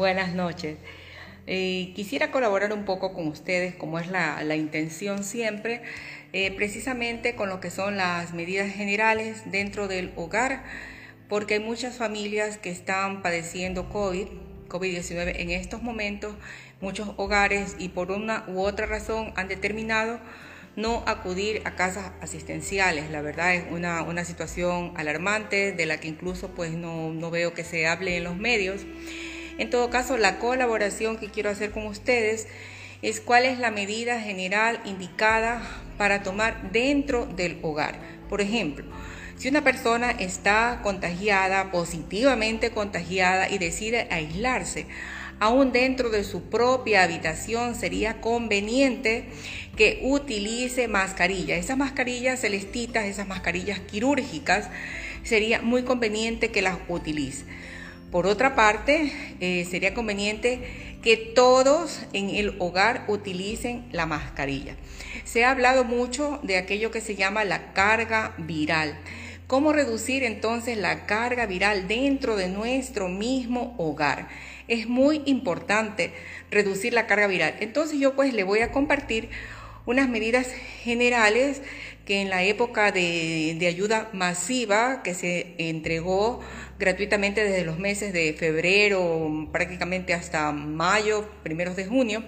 Buenas noches. Quisiera colaborar un poco con ustedes, como es la, intención siempre, eh, precisamente con lo que son las medidas generales dentro del hogar, porque hay muchas familias que están padeciendo COVID, COVID-19 en estos momentos, muchos hogares y por una u otra razón han determinado no acudir a casas asistenciales. La verdad es una, una situación alarmante de la que incluso pues no, no veo que se hable en los medios. En todo caso, la colaboración que quiero hacer con ustedes es cuál es la medida general indicada para tomar dentro del hogar. Por ejemplo, si una persona está contagiada, positivamente contagiada y decide aislarse, aún dentro de su propia habitación sería conveniente que utilice mascarilla. Esas mascarillas celestitas, esas mascarillas quirúrgicas, sería muy conveniente que las utilice. Por otra parte, eh, sería conveniente que todos en el hogar utilicen la mascarilla. Se ha hablado mucho de aquello que se llama la carga viral. ¿Cómo reducir entonces la carga viral dentro de nuestro mismo hogar? Es muy importante reducir la carga viral. Entonces yo pues le voy a compartir unas medidas generales que en la época de, ayuda masiva que se entregó gratuitamente desde los meses de febrero prácticamente hasta mayo, primeros de junio,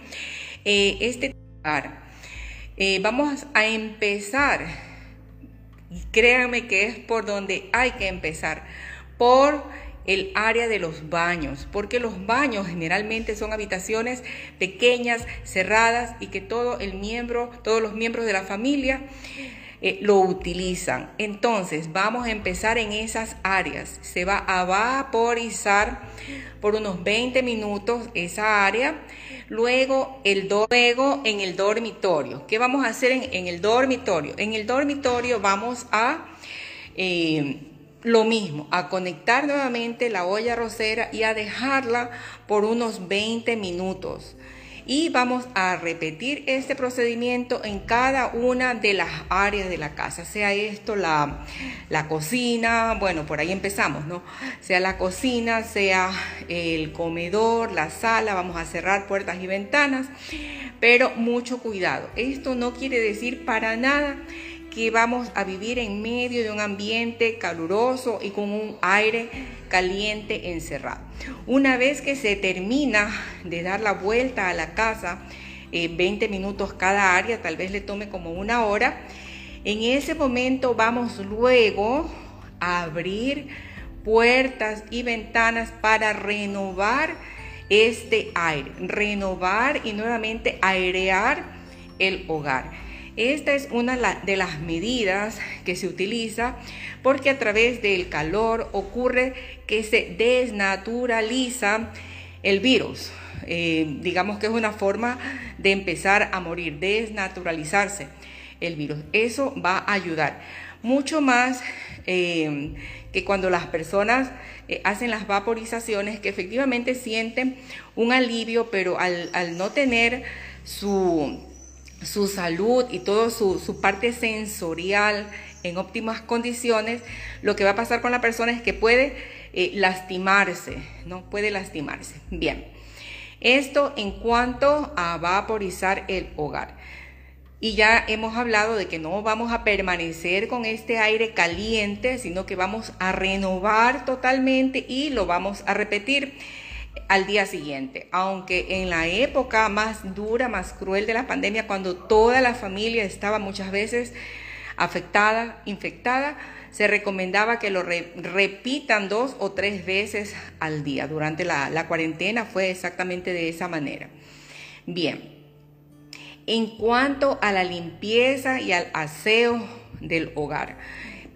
eh, este eh, vamos a empezar, y créanme que es por donde hay que empezar, por el área de los baños, porque los baños generalmente son habitaciones pequeñas, cerradas y que todo el miembro, todos los miembros de la familia eh, lo utilizan. Entonces, vamos a empezar en esas áreas. Se va a vaporizar por unos 20 minutos esa área. Luego, el luego en el dormitorio. ¿Qué vamos a hacer en, el dormitorio? En el dormitorio vamos a... Eh, lo mismo, a conectar nuevamente la olla rosera y a dejarla por unos 20 minutos. Y vamos a repetir este procedimiento en cada una de las áreas de la casa, sea esto la, la cocina, bueno, por ahí empezamos, ¿no? Sea la cocina, sea el comedor, la sala, vamos a cerrar puertas y ventanas, pero mucho cuidado. Esto no quiere decir para nada que vamos a vivir en medio de un ambiente caluroso y con un aire caliente encerrado. Una vez que se termina de dar la vuelta a la casa, 20 eh, minutos cada área, tal vez le tome como una hora, en ese momento vamos luego a abrir puertas y ventanas para renovar este aire, renovar y nuevamente airear el hogar. Esta es una de las medidas que se utiliza porque a través del calor ocurre que se desnaturaliza el virus. Eh, digamos que es una forma de empezar a morir, desnaturalizarse el virus. Eso va a ayudar mucho más eh, que cuando las personas eh, hacen las vaporizaciones, que efectivamente sienten un alivio, pero al no tener su su salud y toda su, parte sensorial en óptimas condiciones, lo que va a pasar con la persona es que puede eh, lastimarse, ¿no? Puede lastimarse. Bien, esto en cuanto a vaporizar el hogar. Y ya hemos hablado de que no vamos a permanecer con este aire caliente, sino que vamos a renovar totalmente y lo vamos a repetir al día siguiente. Aunque en la época más dura, más cruel de la pandemia, cuando toda la familia estaba muchas veces afectada, infectada, se recomendaba que lo repitan dos o tres veces al día. Durante la, la cuarentena fue exactamente de esa manera. Bien, en cuanto a la limpieza y al aseo del hogar,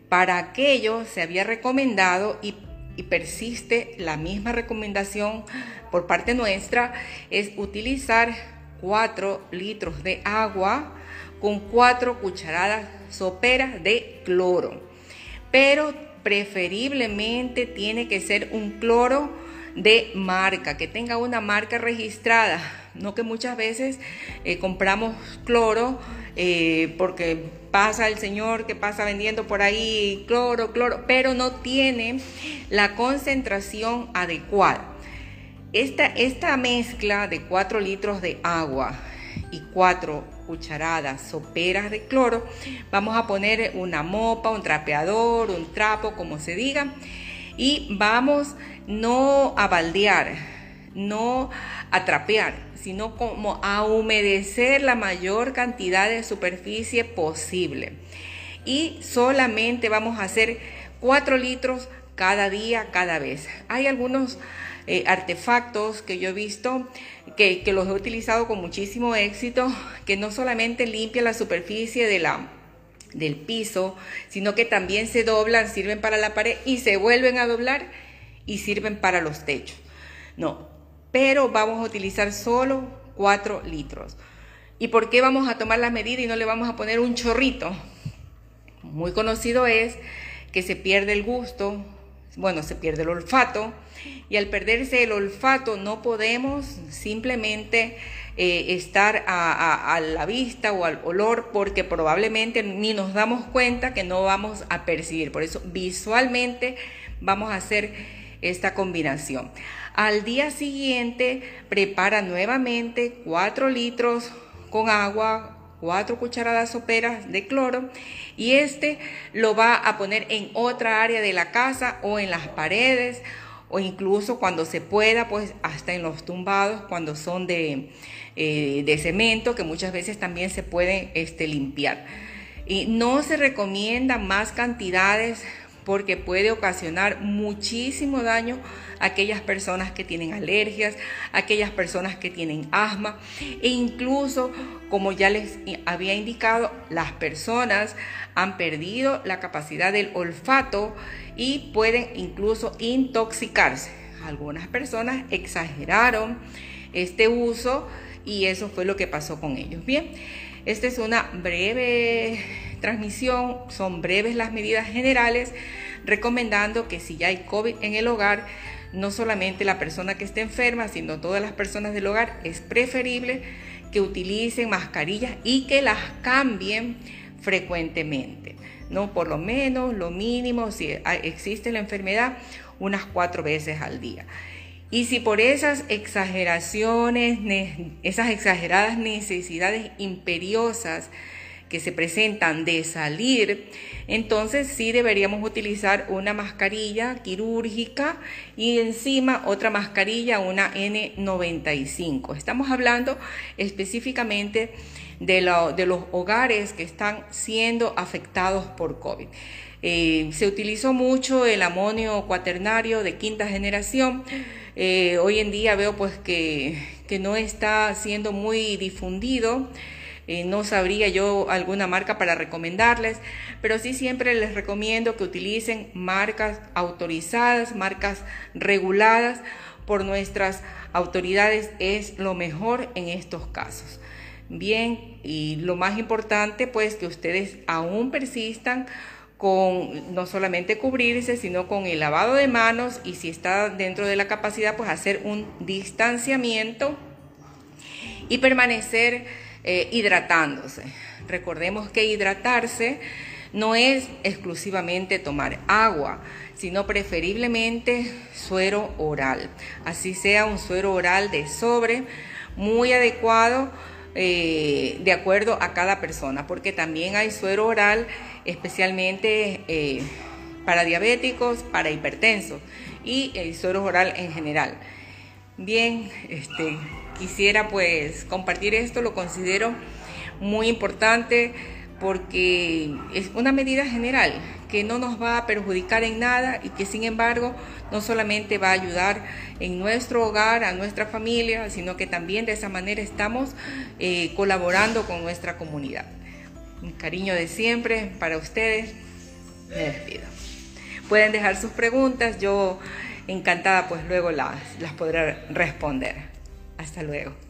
para aquello se había recomendado y y persiste la misma recomendación por parte nuestra, es utilizar 4 litros de agua con 4 cucharadas soperas de cloro. Pero preferiblemente tiene que ser un cloro de marca, que tenga una marca registrada, no que muchas veces eh, compramos cloro eh, porque pasa el señor que pasa vendiendo por ahí cloro, cloro, pero no tiene la concentración adecuada. Esta, esta mezcla de 4 litros de agua y 4 cucharadas soperas de cloro, vamos a poner una mopa, un trapeador, un trapo, como se diga, y vamos no a baldear, no a trapear, sino como a humedecer la mayor cantidad de superficie posible. Y solamente vamos a hacer 4 litros cada día, cada vez. Hay algunos eh, artefactos que yo he visto que, que, los he utilizado con muchísimo éxito, que no solamente limpia la superficie de la, del piso, sino que también se doblan, sirven para la pared y se vuelven a doblar y sirven para los techos. No, pero vamos a utilizar solo 4 litros. ¿Y por qué vamos a tomar la medida y no le vamos a poner un chorrito? Muy conocido es que se pierde el gusto, bueno, se pierde el olfato y al perderse el olfato no podemos simplemente eh, estar a, a, la vista o al olor porque probablemente ni nos damos cuenta que no vamos a percibir. Por eso visualmente vamos a hacer esta combinación. Al día siguiente prepara nuevamente 4 litros con agua, 4 cucharadas soperas de cloro y este lo va a poner en otra área de la casa o en las paredes o incluso cuando se pueda, pues hasta en los tumbados cuando son de, eh, de cemento que muchas veces también se pueden este, limpiar. Y no se recomienda más cantidades porque puede ocasionar muchísimo daño a aquellas personas que tienen alergias, a aquellas personas que tienen asma e incluso, como ya les había indicado, las personas han perdido la capacidad del olfato y pueden incluso intoxicarse. Algunas personas exageraron este uso y eso fue lo que pasó con ellos. Bien, esta es una breve transmisión, son breves las medidas generales, recomendando que si ya hay COVID en el hogar, no solamente la persona que esté enferma, sino todas las personas del hogar, es preferible que utilicen mascarillas y que las cambien frecuentemente, ¿no? Por lo menos, lo mínimo, si existe la enfermedad, unas cuatro veces al día. Y si por esas exageraciones, esas exageradas necesidades imperiosas que se presentan de salir, entonces sí deberíamos utilizar una mascarilla quirúrgica y encima otra mascarilla, una N95. Estamos hablando específicamente de, los hogares que están siendo afectados por COVID. Eh, se utilizó mucho el amonio cuaternario de quinta generación. Eh, hoy en día veo pues que, que no está siendo muy difundido. Eh, no sabría yo alguna marca para recomendarles, pero sí siempre les recomiendo que utilicen marcas autorizadas, marcas reguladas por nuestras autoridades. Es lo mejor en estos casos. Bien, y lo más importante, pues que ustedes aún persistan con no solamente cubrirse, sino con el lavado de manos y si está dentro de la capacidad, pues hacer un distanciamiento y permanecer eh, hidratándose. Recordemos que hidratarse no es exclusivamente tomar agua, sino preferiblemente suero oral. Así sea un suero oral de sobre, muy adecuado eh, de acuerdo a cada persona, porque también hay suero oral especialmente eh, para diabéticos, para hipertensos y el suero oral en general. Bien, este, quisiera pues compartir esto, lo considero muy importante porque es una medida general que no nos va a perjudicar en nada y que sin embargo no solamente va a ayudar en nuestro hogar, a nuestra familia, sino que también de esa manera estamos eh, colaborando con nuestra comunidad. Un cariño de siempre para ustedes. Me despido. Pueden dejar sus preguntas, yo encantada pues luego las, las podré responder. Hasta luego.